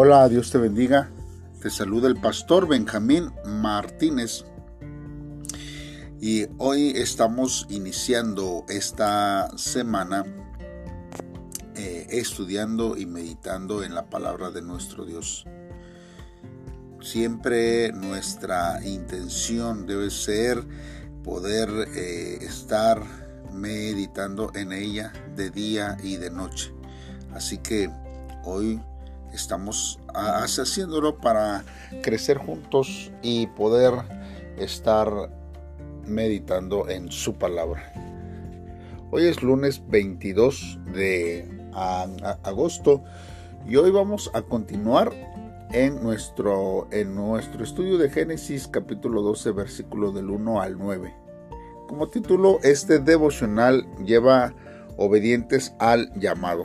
Hola, Dios te bendiga. Te saluda el pastor Benjamín Martínez. Y hoy estamos iniciando esta semana eh, estudiando y meditando en la palabra de nuestro Dios. Siempre nuestra intención debe ser poder eh, estar meditando en ella de día y de noche. Así que hoy estamos haciéndolo para crecer juntos y poder estar meditando en su palabra. Hoy es lunes 22 de agosto y hoy vamos a continuar en nuestro, en nuestro estudio de Génesis capítulo 12 versículo del 1 al 9. Como título, este devocional lleva obedientes al llamado.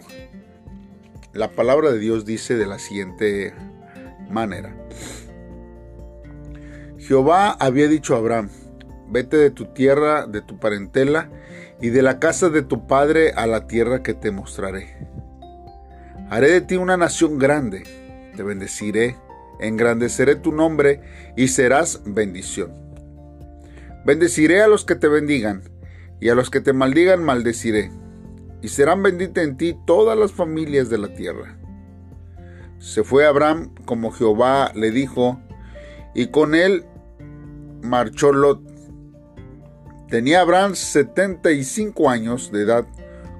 La palabra de Dios dice de la siguiente manera. Jehová había dicho a Abraham, vete de tu tierra, de tu parentela y de la casa de tu padre a la tierra que te mostraré. Haré de ti una nación grande, te bendeciré, engrandeceré tu nombre y serás bendición. Bendeciré a los que te bendigan y a los que te maldigan maldeciré y serán benditas en ti todas las familias de la tierra. Se fue Abraham como Jehová le dijo, y con él marchó Lot. Tenía Abraham 75 años de edad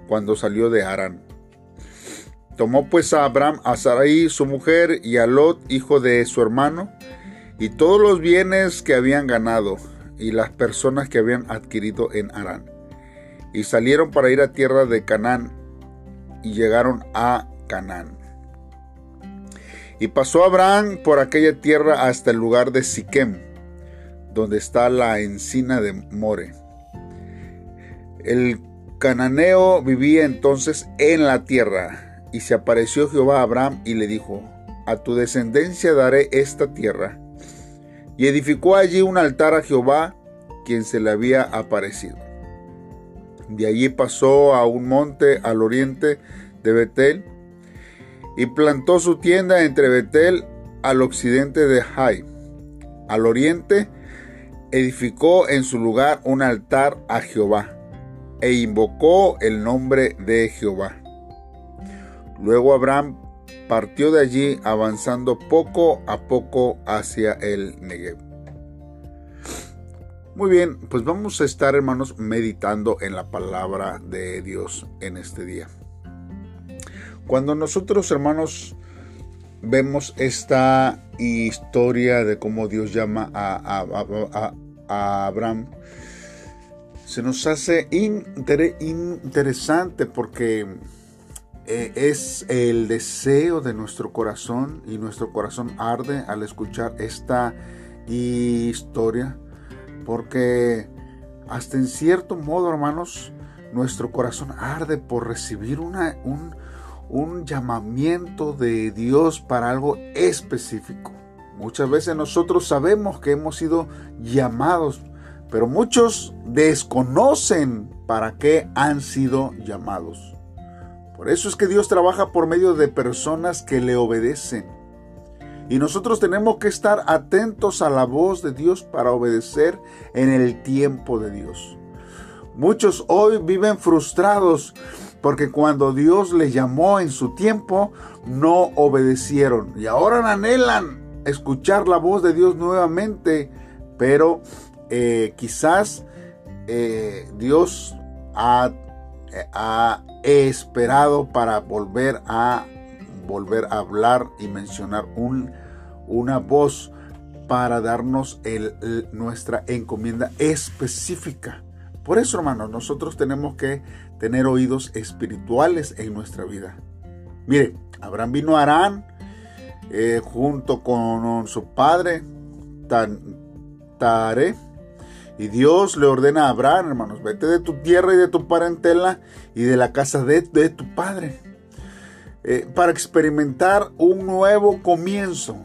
cuando salió de Harán. Tomó pues a Abraham a Sarai su mujer y a Lot hijo de su hermano y todos los bienes que habían ganado y las personas que habían adquirido en Harán y salieron para ir a tierra de Canaán y llegaron a Canaán. Y pasó Abraham por aquella tierra hasta el lugar de Siquem, donde está la encina de More. El cananeo vivía entonces en la tierra, y se apareció Jehová a Abraham y le dijo, a tu descendencia daré esta tierra. Y edificó allí un altar a Jehová, quien se le había aparecido. De allí pasó a un monte al oriente de Betel y plantó su tienda entre Betel al occidente de Jai. Al oriente edificó en su lugar un altar a Jehová e invocó el nombre de Jehová. Luego Abraham partió de allí avanzando poco a poco hacia el Negev. Muy bien, pues vamos a estar hermanos meditando en la palabra de Dios en este día. Cuando nosotros hermanos vemos esta historia de cómo Dios llama a, Abraham, se nos hace interesante porque eh, es el deseo de nuestro corazón y nuestro corazón arde al escuchar esta historia porque hasta en cierto modo, hermanos, nuestro corazón arde por recibir un, un llamamiento de Dios para algo específico. Muchas veces nosotros sabemos que hemos sido llamados, pero muchos desconocen para qué han sido llamados. Por eso es que Dios trabaja por medio de personas que le obedecen y nosotros tenemos que estar atentos a la voz de Dios para obedecer en el tiempo de Dios. Muchos hoy viven frustrados porque cuando Dios les llamó en su tiempo no obedecieron y ahora anhelan escuchar la voz de Dios nuevamente, pero eh, quizás eh, Dios ha, ha esperado para volver a volver a hablar y mencionar un, una voz para darnos nuestra encomienda específica. Por eso, hermanos, nosotros tenemos que tener oídos espirituales en nuestra vida. Mire, Abraham vino a Arán eh, junto con su padre, Tare, y Dios le ordena a Abraham, hermanos, vete de tu tierra y de tu parentela y de la casa de tu padre. Eh, para experimentar un nuevo comienzo.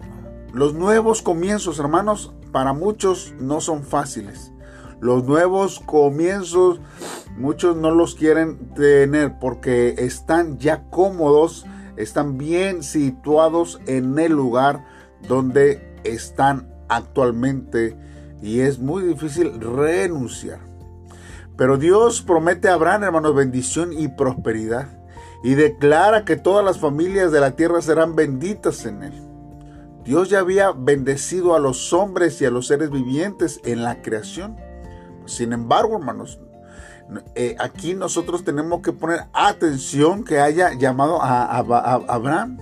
Los nuevos comienzos, hermanos, para muchos no son fáciles. Los nuevos comienzos, muchos no los quieren tener porque están ya cómodos están bien situados en el lugar donde están actualmente y es muy difícil renunciar. Pero Dios promete a Abraham, hermanos, bendición y prosperidad y declara que todas las familias de la tierra serán benditas en él. Dios ya había bendecido a los hombres y a los seres vivientes en la creación. Sin embargo, hermanos, eh, aquí nosotros tenemos que poner atención que haya llamado a, Abraham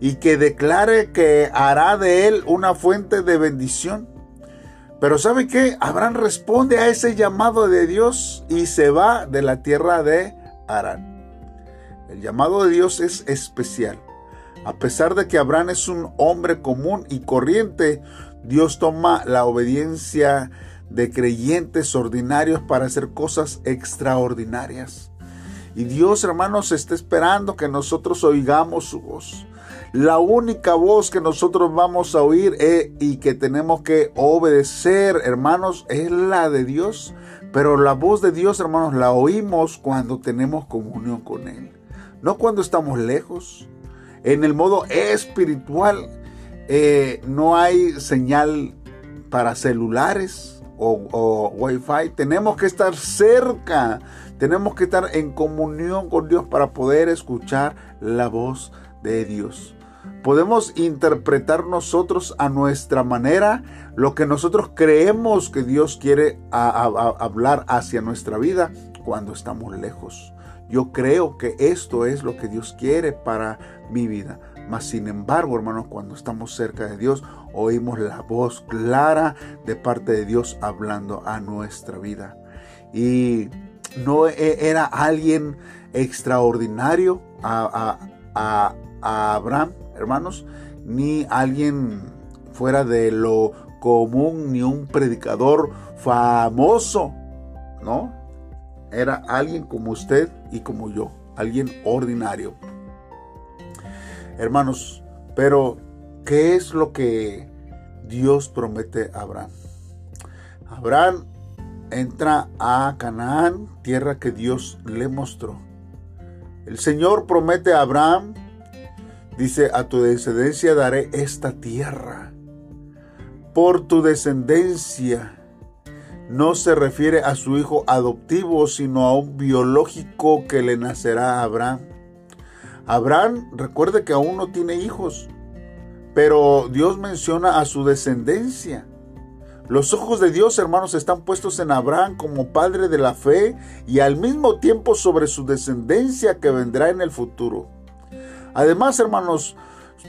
y que declare que hará de él una fuente de bendición. Pero ¿sabe qué? Abraham responde a ese llamado de Dios y se va de la tierra de Arán. El llamado de Dios es especial. A pesar de que Abraham es un hombre común y corriente, Dios toma la obediencia de creyentes ordinarios para hacer cosas extraordinarias. Y Dios, hermanos, está esperando que nosotros oigamos su voz. La única voz que nosotros vamos a oír eh, y que tenemos que obedecer, hermanos, es la de Dios. Pero la voz de Dios, hermanos, la oímos cuando tenemos comunión con Él. No cuando estamos lejos. En el modo espiritual eh, no hay señal para celulares o, Wi-Fi. Tenemos que estar cerca, tenemos que estar en comunión con Dios para poder escuchar la voz de Dios. Podemos interpretar nosotros a nuestra manera lo que nosotros creemos que Dios quiere hablar hacia nuestra vida cuando estamos lejos. Yo creo que esto es lo que Dios quiere para mi vida. Mas sin embargo, hermanos, cuando estamos cerca de Dios, oímos la voz clara de parte de Dios hablando a nuestra vida. Y no e, era alguien extraordinario a, a Abraham, hermanos, ni alguien fuera de lo común, ni un predicador famoso, ¿no? Era alguien como usted y como yo, alguien ordinario. Hermanos, pero ¿qué es lo que Dios promete a Abraham? Abraham entra a Canaán, tierra que Dios le mostró. El Señor promete a Abraham, dice, a tu descendencia daré esta tierra. Por tu descendencia no se refiere a su hijo adoptivo, sino a un biológico que le nacerá a Abraham. Abraham, recuerde que aún no tiene hijos, pero Dios menciona a su descendencia. Los ojos de Dios, hermanos, están puestos en Abraham como padre de la fe y al mismo tiempo sobre su descendencia que vendrá en el futuro. Además, hermanos,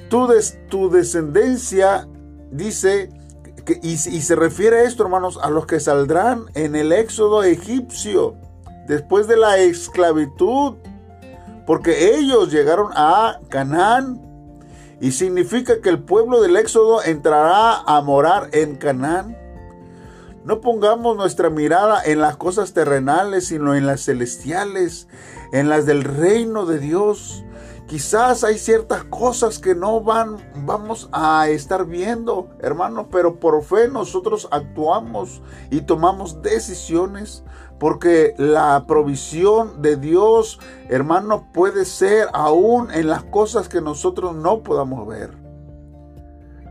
tu, tu descendencia dice y, se refiere a esto, hermanos, a los que saldrán en el éxodo egipcio después de la esclavitud, porque ellos llegaron a Canaán y significa que el pueblo del éxodo entrará a morar en Canaán. No pongamos nuestra mirada en las cosas terrenales, sino en las celestiales, en las del reino de Dios. Quizás hay ciertas cosas que no van, vamos a estar viendo, hermanos, pero por fe nosotros actuamos y tomamos decisiones, porque la provisión de Dios, hermanos, puede ser aún en las cosas que nosotros no podamos ver.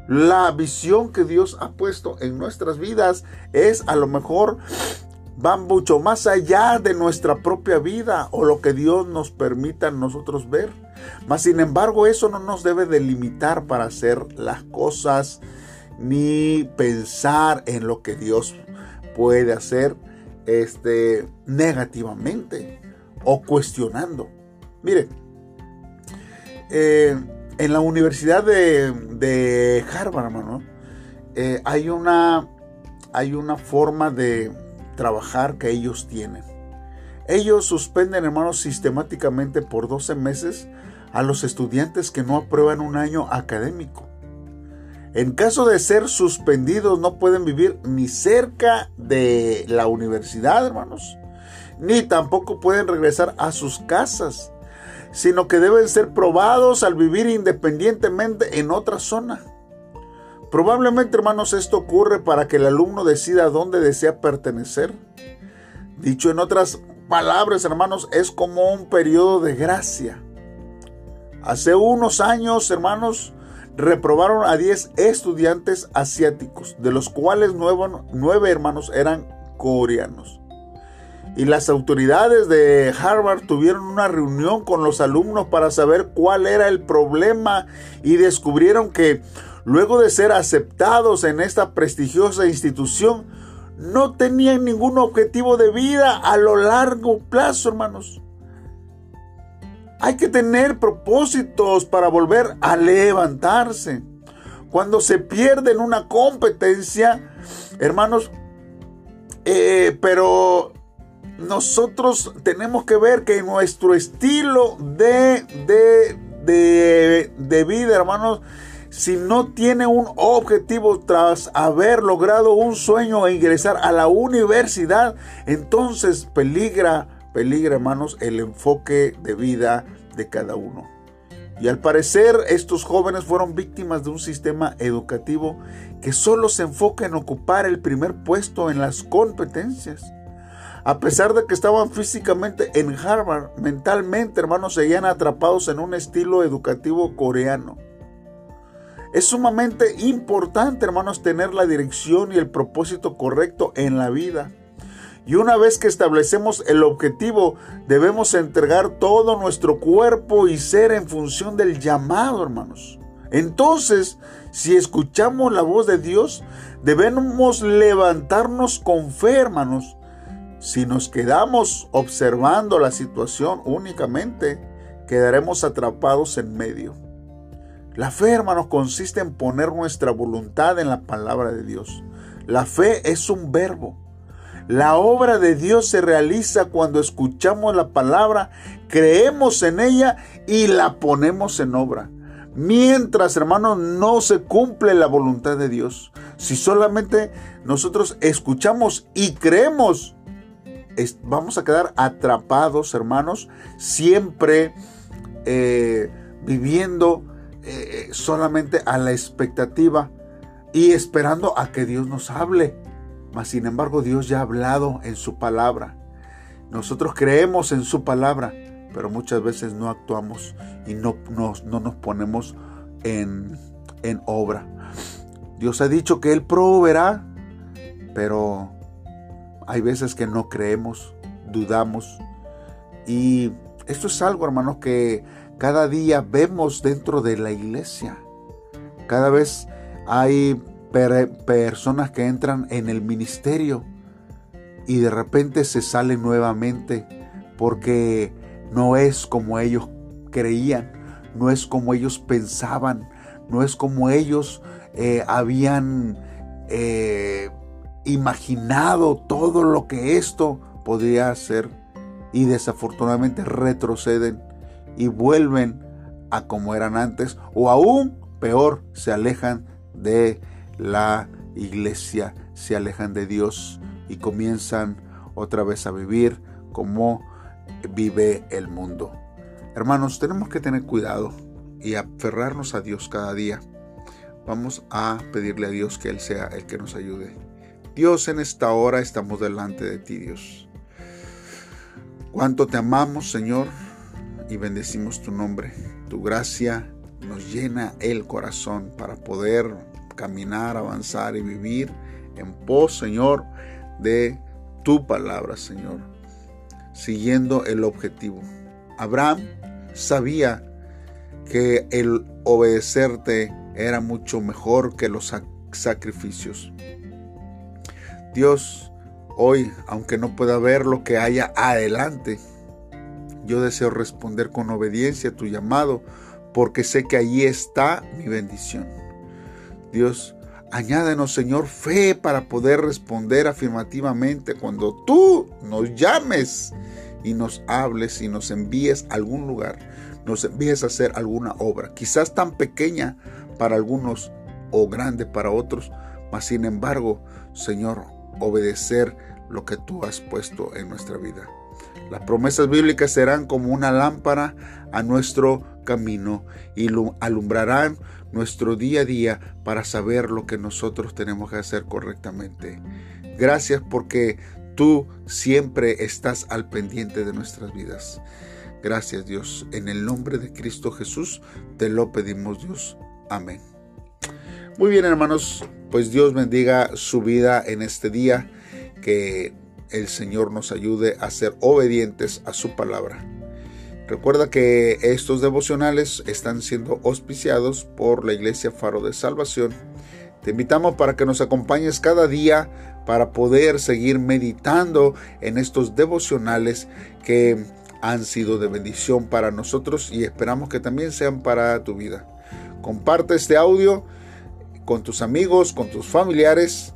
La visión que Dios ha puesto en nuestras vidas es a lo mejor va mucho más allá de nuestra propia vida o lo que Dios nos permita nosotros ver. Mas sin embargo, eso no nos debe delimitar para hacer las cosas ni pensar en lo que Dios puede hacer este, negativamente o cuestionando. Mire, eh, en la Universidad de, Harvard, hermano, eh, hay, una, hay una forma de trabajar que ellos tienen. Ellos suspenden, hermanos, sistemáticamente por 12 meses a los estudiantes que no aprueban un año académico. En caso de ser suspendidos, no pueden vivir ni cerca de la universidad, hermanos, ni tampoco pueden regresar a sus casas, sino que deben ser probados al vivir independientemente en otra zona. Probablemente, hermanos, esto ocurre para que el alumno decida dónde desea pertenecer. Dicho en otras palabras, hermanos, es como un periodo de gracia Hace unos años, hermanos, reprobaron a 10 estudiantes asiáticos, de los cuales nueve, hermanos eran coreanos. Y las autoridades de Harvard tuvieron una reunión con los alumnos para saber cuál era el problema y descubrieron que luego de ser aceptados en esta prestigiosa institución, no tenían ningún objetivo de vida a lo largo plazo, hermanos. Hay que tener propósitos para volver a levantarse. Cuando se pierde en una competencia, hermanos, eh, pero nosotros tenemos que ver que nuestro estilo de, de, de, de vida, hermanos, si no tiene un objetivo tras haber logrado un sueño e ingresar a la universidad, entonces peligra peligra, hermanos, el enfoque de vida de cada uno. Y al parecer estos jóvenes fueron víctimas de un sistema educativo que solo se enfoca en ocupar el primer puesto en las competencias. A pesar de que estaban físicamente en Harvard, mentalmente, hermanos, seguían atrapados en un estilo educativo coreano. Es sumamente importante, hermanos, tener la dirección y el propósito correcto en la vida. Y una vez que establecemos el objetivo, debemos entregar todo nuestro cuerpo y ser en función del llamado, hermanos. Entonces, si escuchamos la voz de Dios, debemos levantarnos con fe, hermanos. Si nos quedamos observando la situación únicamente, quedaremos atrapados en medio. La fe, hermanos, consiste en poner nuestra voluntad en la palabra de Dios. La fe es un verbo. La obra de Dios se realiza cuando escuchamos la palabra, creemos en ella y la ponemos en obra. Mientras, hermanos, no se cumple la voluntad de Dios. Si solamente nosotros escuchamos y creemos, vamos a quedar atrapados, hermanos, siempre eh, viviendo eh, solamente a la expectativa y esperando a que Dios nos hable. Mas sin embargo Dios ya ha hablado en su palabra. Nosotros creemos en su palabra, pero muchas veces no actuamos y no, no nos ponemos en, en obra. Dios ha dicho que Él proveerá, pero hay veces que no creemos, dudamos. Y esto es algo, hermanos, que cada día vemos dentro de la iglesia. Cada vez hay personas que entran en el ministerio y de repente se salen nuevamente porque no es como ellos creían, no es como ellos pensaban, no es como ellos eh, habían eh, imaginado todo lo que esto podría hacer y desafortunadamente retroceden y vuelven a como eran antes o aún peor se alejan de la iglesia, se alejan de Dios y comienzan otra vez a vivir como vive el mundo. Hermanos, tenemos que tener cuidado y aferrarnos a Dios cada día. Vamos a pedirle a Dios que Él sea el que nos ayude. Dios, en esta hora estamos delante de ti, Dios. Cuánto te amamos, Señor, y bendecimos tu nombre. Tu gracia nos llena el corazón para poder caminar, avanzar y vivir en pos, Señor, de tu palabra, Señor, siguiendo el objetivo. Abraham sabía que el obedecerte era mucho mejor que los sacrificios. Dios, hoy, aunque no pueda ver lo que haya adelante, yo deseo responder con obediencia a tu llamado, porque sé que allí está mi bendición. Dios, añádenos, Señor, fe para poder responder afirmativamente cuando tú nos llames y nos hables y nos envíes a algún lugar, nos envíes a hacer alguna obra, quizás tan pequeña para algunos o grande para otros, mas sin embargo, Señor, obedecer lo que tú has puesto en nuestra vida. Las promesas bíblicas serán como una lámpara a nuestro camino y alumbrarán nuestro día a día para saber lo que nosotros tenemos que hacer correctamente. Gracias porque tú siempre estás al pendiente de nuestras vidas. Gracias Dios. En el nombre de Cristo Jesús te lo pedimos Dios. Amén. Muy bien hermanos, pues Dios bendiga su vida en este día. Que el Señor nos ayude a ser obedientes a su palabra. Recuerda que estos devocionales están siendo auspiciados por la Iglesia Faro de Salvación. Te invitamos para que nos acompañes cada día para poder seguir meditando en estos devocionales que han sido de bendición para nosotros y esperamos que también sean para tu vida. Comparte este audio con tus amigos, con tus familiares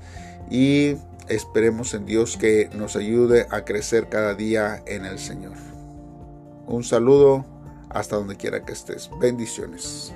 y esperemos en Dios que nos ayude a crecer cada día en el Señor. Un saludo hasta donde quiera que estés. Bendiciones.